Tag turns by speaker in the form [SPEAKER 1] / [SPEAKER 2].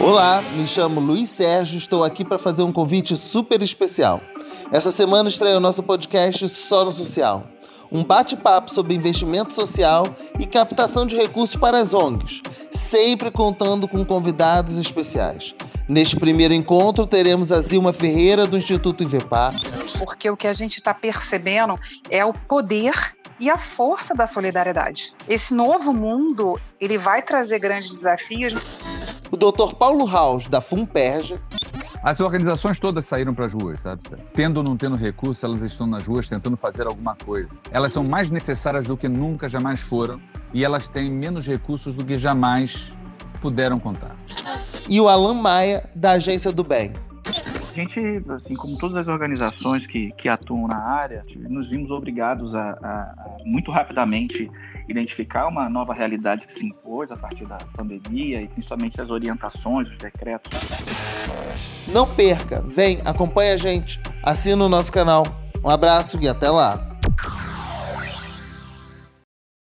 [SPEAKER 1] Olá, me chamo Luiz Sérgio, estou aqui para fazer um convite super especial. Essa semana estreia o nosso podcast Só no Social. Um bate-papo sobre investimento social e captação de recursos para as ONGs, sempre contando com convidados especiais. Neste primeiro encontro, teremos a Zilma Ferreira, do Instituto Ivepar.
[SPEAKER 2] Porque o que a gente está percebendo é o poder e a força da solidariedade. Esse novo mundo, ele vai trazer grandes desafios
[SPEAKER 1] o Dr. Paulo Raus, da FUNPERJA.
[SPEAKER 3] As organizações todas saíram para as ruas, sabe? Tendo ou não tendo recurso, elas estão nas ruas tentando fazer alguma coisa. Elas são mais necessárias do que nunca jamais foram e elas têm menos recursos do que jamais puderam contar.
[SPEAKER 1] E o Alan Maia, da Agência do Bem.
[SPEAKER 4] A gente, assim como todas as organizações que, que atuam na área, nos vimos obrigados a, a, a muito rapidamente identificar uma nova realidade que se impôs a partir da pandemia e principalmente as orientações, os decretos.
[SPEAKER 1] Não perca, vem, acompanha a gente, assina o nosso canal. Um abraço e até lá!